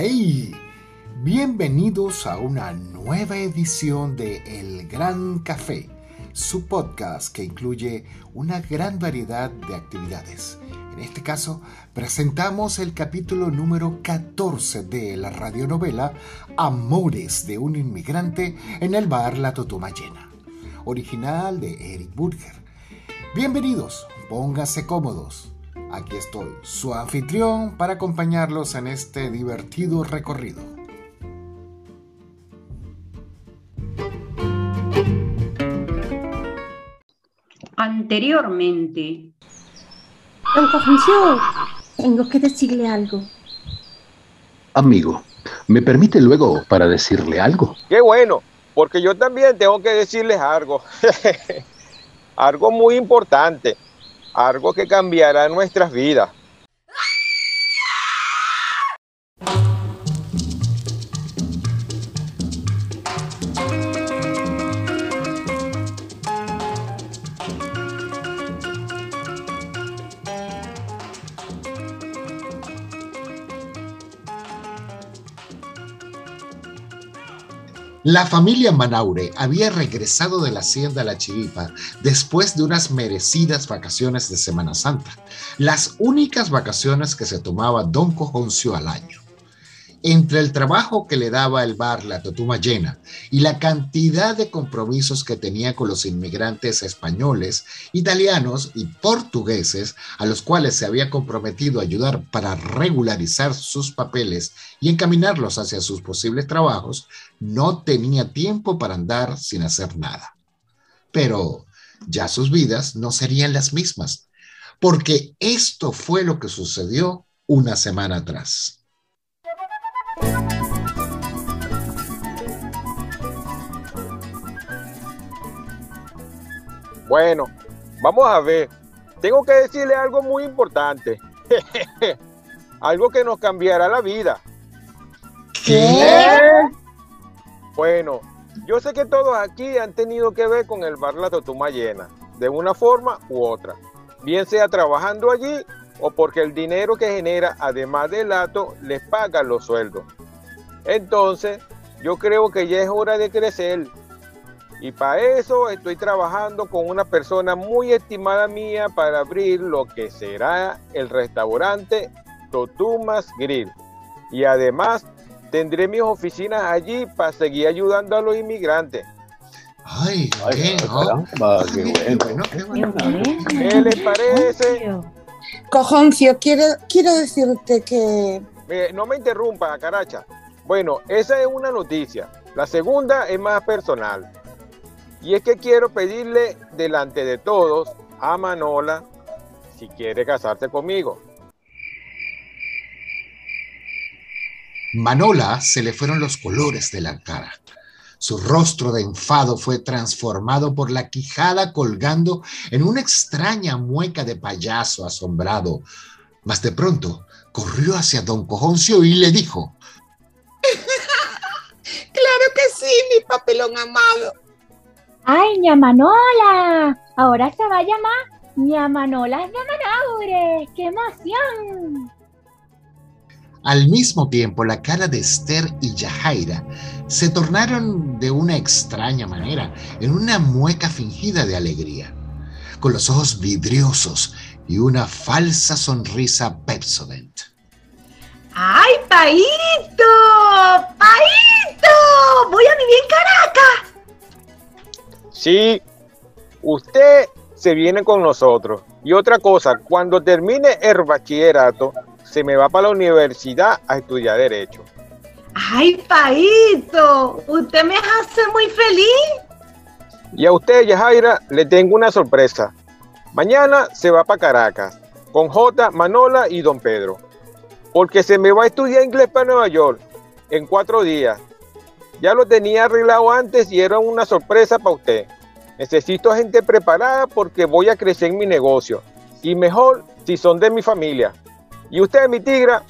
Hey, bienvenidos a una nueva edición de El Gran Café, su podcast que incluye una gran variedad de actividades. En este caso, presentamos el capítulo número 14 de la radionovela Amores de un inmigrante en el bar La Totoma Llena, original de Eric Burger. Bienvenidos, pónganse cómodos. Aquí estoy, su anfitrión, para acompañarlos en este divertido recorrido. Anteriormente. Don tengo que decirle algo. Amigo, ¿me permite luego para decirle algo? Qué bueno, porque yo también tengo que decirles algo. algo muy importante algo que cambiará nuestras vidas. La familia Manaure había regresado de la hacienda La Chiripa después de unas merecidas vacaciones de Semana Santa, las únicas vacaciones que se tomaba Don Cojoncio al año entre el trabajo que le daba el bar La Totuma Llena y la cantidad de compromisos que tenía con los inmigrantes españoles, italianos y portugueses a los cuales se había comprometido a ayudar para regularizar sus papeles y encaminarlos hacia sus posibles trabajos, no tenía tiempo para andar sin hacer nada. Pero ya sus vidas no serían las mismas, porque esto fue lo que sucedió una semana atrás. Bueno, vamos a ver. Tengo que decirle algo muy importante. algo que nos cambiará la vida. ¿Qué? Bueno, yo sé que todos aquí han tenido que ver con el bar La Totuma Llena, de una forma u otra. Bien sea trabajando allí o porque el dinero que genera, además del lato, les paga los sueldos. Entonces, yo creo que ya es hora de crecer. Y para eso estoy trabajando con una persona muy estimada mía para abrir lo que será el restaurante Totumas Grill. Y además tendré mis oficinas allí para seguir ayudando a los inmigrantes. Ay, qué, bueno. ¿Qué les parece? Cojoncio, quiero, quiero decirte que... no me interrumpa, caracha. Bueno, esa es una noticia. La segunda es más personal. Y es que quiero pedirle delante de todos a Manola si quiere casarse conmigo. Manola se le fueron los colores de la cara. Su rostro de enfado fue transformado por la quijada colgando en una extraña mueca de payaso asombrado. Mas de pronto corrió hacia don Cojoncio y le dijo: Claro que sí, mi papelón amado. ¡Ay, ñamanola! Ahora se va a llamar ñamanola ñamanaure. ¡Qué emoción! Al mismo tiempo, la cara de Esther y Yajaira se tornaron de una extraña manera en una mueca fingida de alegría, con los ojos vidriosos y una falsa sonrisa Pepsodent. ¡Ay, Paito! ¡Paito! Sí, usted se viene con nosotros. Y otra cosa, cuando termine el bachillerato, se me va para la universidad a estudiar Derecho. ¡Ay, Paito! Usted me hace muy feliz. Y a usted, Yajaira, le tengo una sorpresa. Mañana se va para Caracas con J, Manola y Don Pedro. Porque se me va a estudiar inglés para Nueva York en cuatro días. Ya lo tenía arreglado antes y era una sorpresa para usted. Necesito gente preparada porque voy a crecer en mi negocio. Y mejor si son de mi familia. Y usted, mi tigra,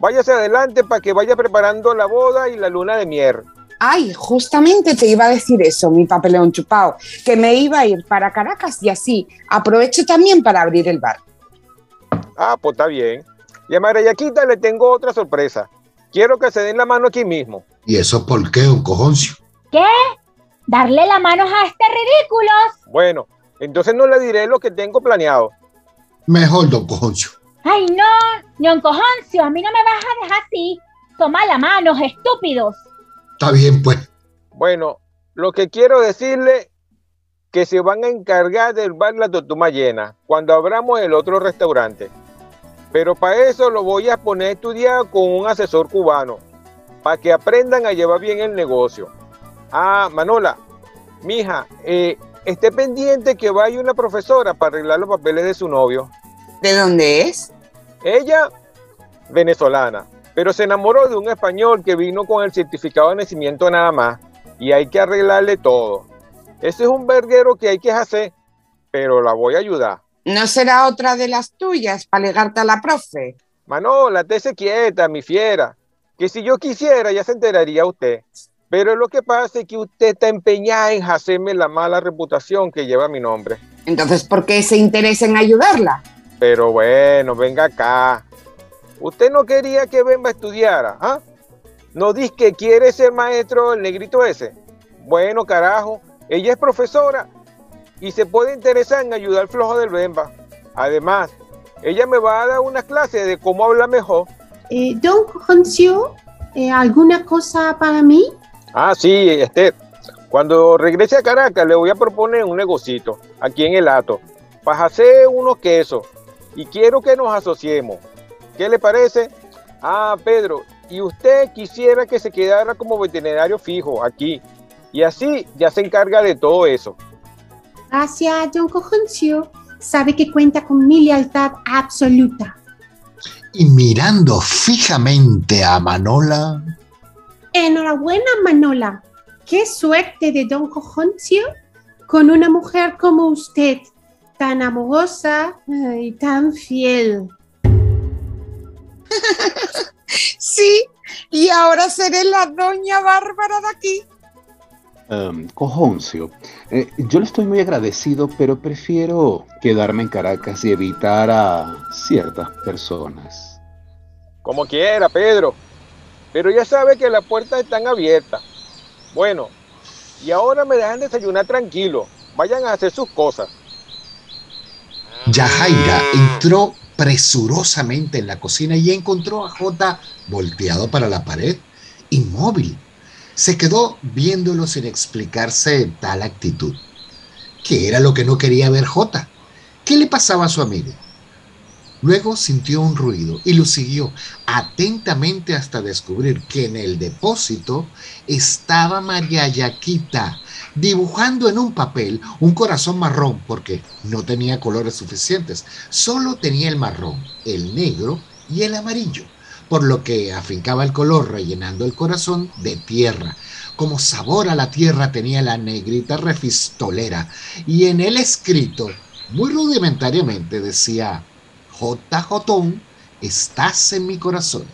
váyase adelante para que vaya preparando la boda y la luna de miel. Ay, justamente te iba a decir eso, mi papelón chupado, que me iba a ir para Caracas y así aprovecho también para abrir el bar. Ah, pues está bien. Y a María Yaquita le tengo otra sorpresa. Quiero que se den la mano aquí mismo. ¿Y eso por qué, don Cojoncio? ¿Qué? ¿Darle la mano a este ridículo? Bueno, entonces no le diré lo que tengo planeado. Mejor, don Cojoncio. Ay, no, Ñon Cojoncio, a mí no me vas a dejar así. Toma la mano, estúpidos. Está bien, pues. Bueno, lo que quiero decirle que se van a encargar del bar La Totuma Llena cuando abramos el otro restaurante. Pero para eso lo voy a poner a estudiar con un asesor cubano, para que aprendan a llevar bien el negocio. Ah, Manola, mija, eh, esté pendiente que vaya una profesora para arreglar los papeles de su novio. ¿De dónde es? Ella, venezolana, pero se enamoró de un español que vino con el certificado de nacimiento nada más y hay que arreglarle todo. Ese es un verguero que hay que hacer, pero la voy a ayudar. ¿No será otra de las tuyas para legarte a la profe? Manola, se quieta, mi fiera, que si yo quisiera ya se enteraría usted. Pero lo que pasa es que usted está empeñada en hacerme la mala reputación que lleva mi nombre. Entonces, ¿por qué ese interés en ayudarla? Pero bueno, venga acá. ¿Usted no quería que Bemba estudiara? ¿ah? ¿No dice que quiere ser maestro el negrito ese? Bueno, carajo, ella es profesora y se puede interesar en ayudar al flojo del Bemba. Además, ella me va a dar una clase de cómo hablar mejor. Eh, don Concio, eh, ¿alguna cosa para mí? Ah, sí, Esther. Cuando regrese a Caracas le voy a proponer un negocito aquí en el Ato para hacer unos quesos y quiero que nos asociemos. ¿Qué le parece? Ah, Pedro, y usted quisiera que se quedara como veterinario fijo aquí y así ya se encarga de todo eso. Gracias, don Cojoncio. Sabe que cuenta con mi lealtad absoluta. Y mirando fijamente a Manola. Enhorabuena, Manola. Qué suerte de don Cojoncio con una mujer como usted, tan amorosa y tan fiel. Sí, y ahora seré la doña Bárbara de aquí. Um, Cojoncio, eh, yo le estoy muy agradecido, pero prefiero quedarme en Caracas y evitar a ciertas personas. Como quiera, Pedro. Pero ya sabe que las puertas están abiertas. Bueno, y ahora me dejan desayunar tranquilo. Vayan a hacer sus cosas. Yajaira entró presurosamente en la cocina y encontró a Jota volteado para la pared, inmóvil. Se quedó viéndolo sin explicarse tal actitud. ¿Qué era lo que no quería ver Jota? ¿Qué le pasaba a su amigo? Luego sintió un ruido y lo siguió atentamente hasta descubrir que en el depósito estaba María Yaquita dibujando en un papel un corazón marrón porque no tenía colores suficientes, solo tenía el marrón, el negro y el amarillo, por lo que afincaba el color rellenando el corazón de tierra. Como sabor a la tierra tenía la negrita refistolera y en el escrito, muy rudimentariamente, decía JJ, estás en mi corazón.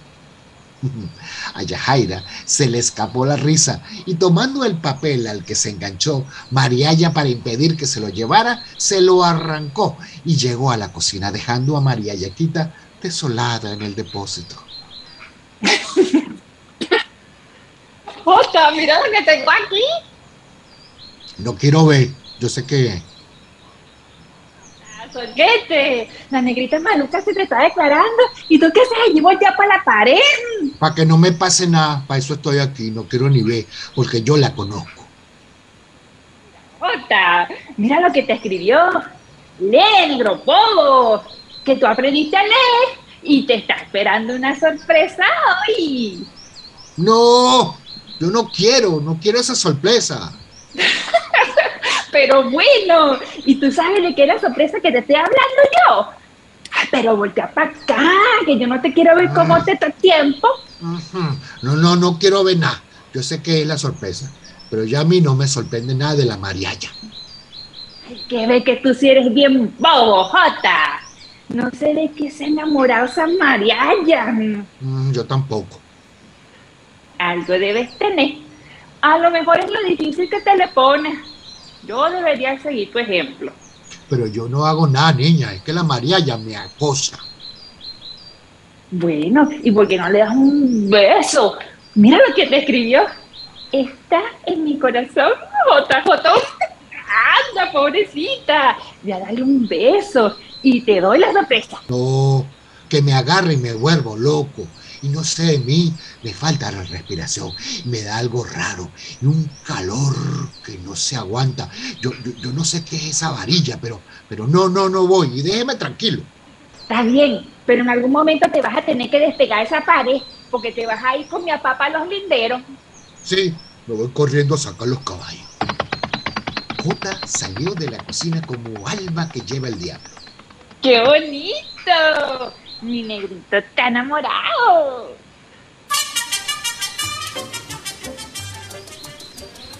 A Yajaira se le escapó la risa y tomando el papel al que se enganchó Mariaya para impedir que se lo llevara, se lo arrancó y llegó a la cocina dejando a María Yaquita desolada en el depósito. Jota, mira lo que tengo aquí. No quiero ver, yo sé que Sorguete, la negrita maluca se te está declarando. ¿Y tú qué haces allí ya para la pared? Para que no me pase nada, para eso estoy aquí, no quiero ni ver, porque yo la conozco. Jota, mira lo que te escribió. Negro, bobo, que tú aprendiste a leer y te está esperando una sorpresa hoy. No, yo no quiero, no quiero esa sorpresa. Pero bueno, ¿y tú sabes de qué es la sorpresa que te estoy hablando yo? Pero voltea para acá, que yo no te quiero ver cómo te está tiempo. No, no, no quiero ver nada. Yo sé que es la sorpresa, pero ya a mí no me sorprende nada de la mariaya. Ay, que ve que tú sí eres bien bobo, Jota. No sé de qué se enamorado esa mariaya. Mm, yo tampoco. Algo debes tener. A lo mejor es lo difícil que te le pones. Yo debería seguir tu ejemplo. Pero yo no hago nada, niña. Es que la María ya me acosa. Bueno, ¿y por qué no le das un beso? Mira lo que te escribió. Está en mi corazón, JJ. Anda, pobrecita. Voy a darle un beso y te doy la sorpresa. No, que me agarre y me vuelvo loco. Y no sé, de mí me falta la respiración. Me da algo raro y un calor que no se aguanta. Yo, yo, yo no sé qué es esa varilla, pero, pero no, no, no voy. Y déjeme tranquilo. Está bien, pero en algún momento te vas a tener que despegar esa pared porque te vas a ir con mi papá a los linderos. Sí, me voy corriendo a sacar los caballos. Jota salió de la cocina como alma que lleva el diablo. ¡Qué bonito! Mi negrito está enamorado.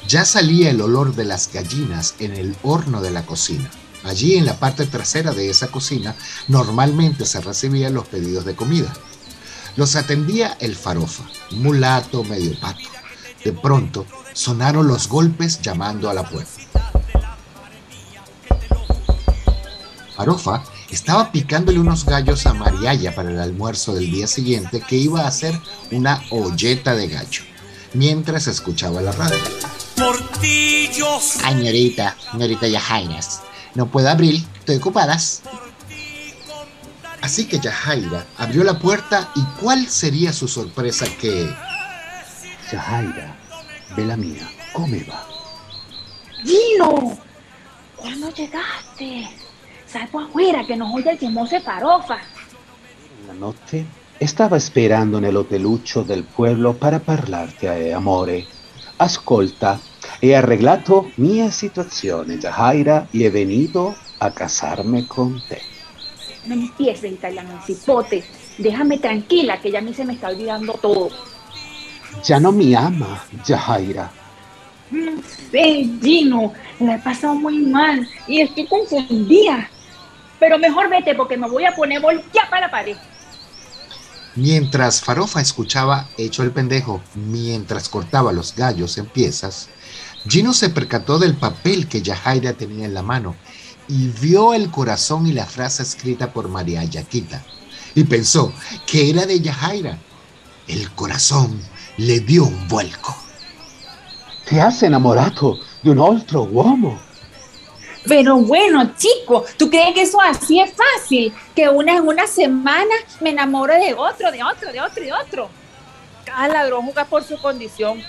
Ya salía el olor de las gallinas en el horno de la cocina. Allí en la parte trasera de esa cocina normalmente se recibían los pedidos de comida. Los atendía el farofa, mulato medio pato. De pronto sonaron los golpes llamando a la puerta. Farofa estaba picándole unos gallos a Mariaya para el almuerzo del día siguiente que iba a hacer una olleta de gallo, mientras escuchaba la radio. Ay, ñorita, ñorita Yajairas, no puedo abrir, estoy ocupadas. Así que Yajaira abrió la puerta y cuál sería su sorpresa que... Yajaira, vela mía, ¿cómo va? Gino, ¿cuándo llegaste? Salgo afuera que nos oye el chismoso farofa. La notte stava esperando nell'hoteluccio del pueblo para parlarti, eh, amore. Ascolta, he arreglato mia situazione, Yajaira, y he venido a casarme con te. No empieces, italiano, cipote. Déjame tranquila, que ya a mí se me está olvidando todo. Ya no me ama, Yajaira. No sé, Gino, la he pasado muy mal y estoy confundida. Pero mejor vete porque me voy a poner volteada para la pared. Mientras Farofa escuchaba hecho el pendejo mientras cortaba los gallos en piezas, Gino se percató del papel que Yajaira tenía en la mano y vio el corazón y la frase escrita por María Yaquita y pensó que era de Yajaira. El corazón le dio un vuelco. Te has enamorado de un otro uomo. Pero bueno, chico, ¿tú crees que eso así es fácil? Que una en una semana me enamoro de otro, de otro, de otro, de otro. Cada ladrón juega por su condición.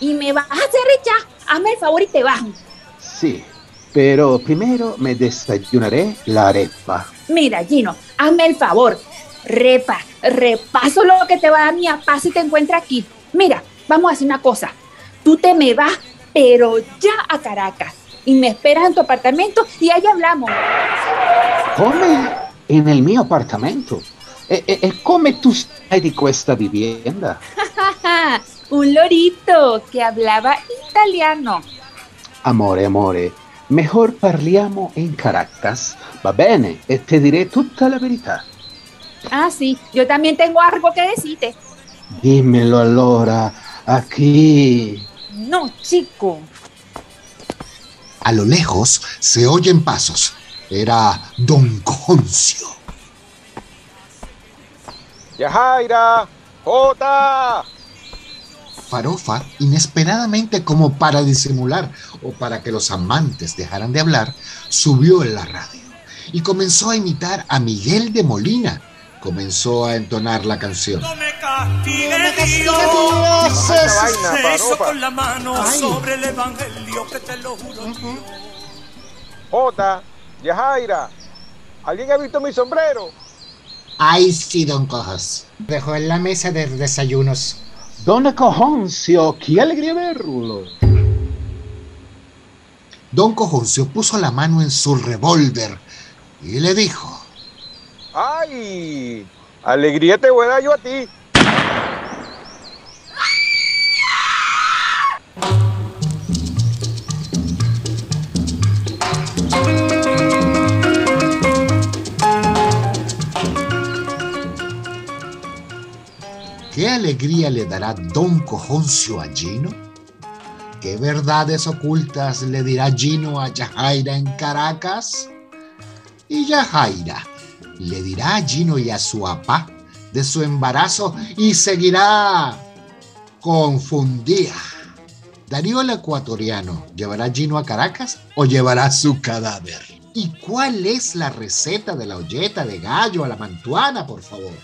Y me vas a hacer ya. Hazme el favor y te vas. Sí, pero primero me desayunaré la arepa. Mira, Gino, hazme el favor. Repa, repaso lo que te va a dar mi papá si te encuentra aquí. Mira, vamos a hacer una cosa. Tú te me vas, pero ya a Caracas. Y me esperas en tu apartamento y ahí hablamos. Come en el mio appartamento. E, e- e come tu stai di questa vivienda? Un lorito que hablaba italiano. Amore, amore, mejor parliamo in Caracas, va bene? E te diré tutta la verità. Ah, sí, yo también tengo algo que decirte. Dímelo allora, aquí. No, chico. A lo lejos se oyen pasos. Era Don Cojoncio. Yajaira, Jota. Farofa, inesperadamente como para disimular o para que los amantes dejaran de hablar, subió en la radio y comenzó a imitar a Miguel de Molina. Comenzó a entonar la canción. No me castigue castigue Dios. Dios. Esa vaina, Eso con la mano Ay. sobre el evangelio que te lo juro. Jota, Yajaira. ¿Alguien ha visto mi sombrero? Ay, sí, Don Cojas. Dejó en la mesa de desayunos. Donna Cojoncio, qué alegría verlo. Don Cojoncio puso la mano en su revólver y le dijo, ¡Ay! Alegría te voy a dar yo a ti. ¿qué alegría le dará Don Cojoncio a Gino? ¿Qué verdades ocultas le dirá Gino a Yajaira en Caracas? Y Yajaira le dirá a Gino y a su papá de su embarazo y seguirá confundida. ¿Darío el ecuatoriano llevará a Gino a Caracas o llevará su cadáver? ¿Y cuál es la receta de la olleta de gallo a la mantuana, por favor?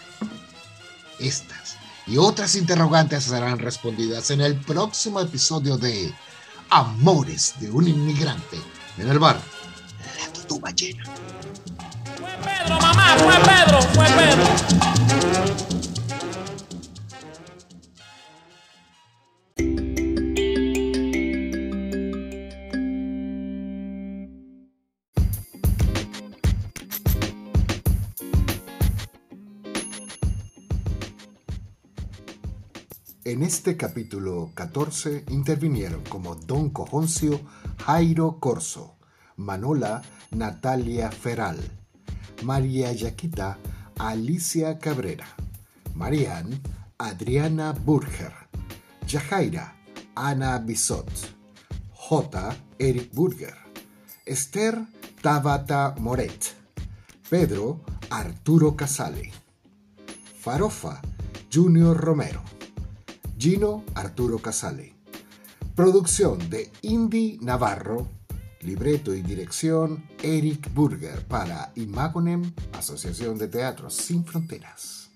Estas y otras interrogantes serán respondidas en el próximo episodio de Amores de un inmigrante en el bar La Tutuba Llena. Fue Pedro, mamá, fue Pedro, fue. En este capítulo 14 intervinieron como Don Cojoncio Jairo Corso, Manola Natalia Feral, María Yaquita Alicia Cabrera, Marian Adriana Burger, Yajaira Ana Bisot, J. Eric Burger, Esther Tabata Moret, Pedro Arturo Casale, Farofa Junior Romero. Gino Arturo Casale. Producción de Indy Navarro. Libreto y dirección Eric Burger para Imagonem, Asociación de Teatros Sin Fronteras.